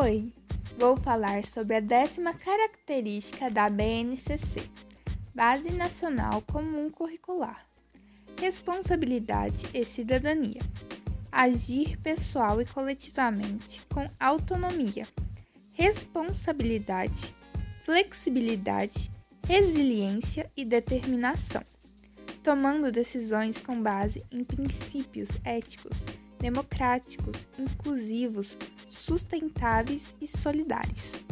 Oi, vou falar sobre a décima característica da BNCC, Base Nacional Comum Curricular. Responsabilidade e cidadania. Agir pessoal e coletivamente com autonomia, responsabilidade, flexibilidade, resiliência e determinação, tomando decisões com base em princípios éticos democráticos, inclusivos, sustentáveis e solidários.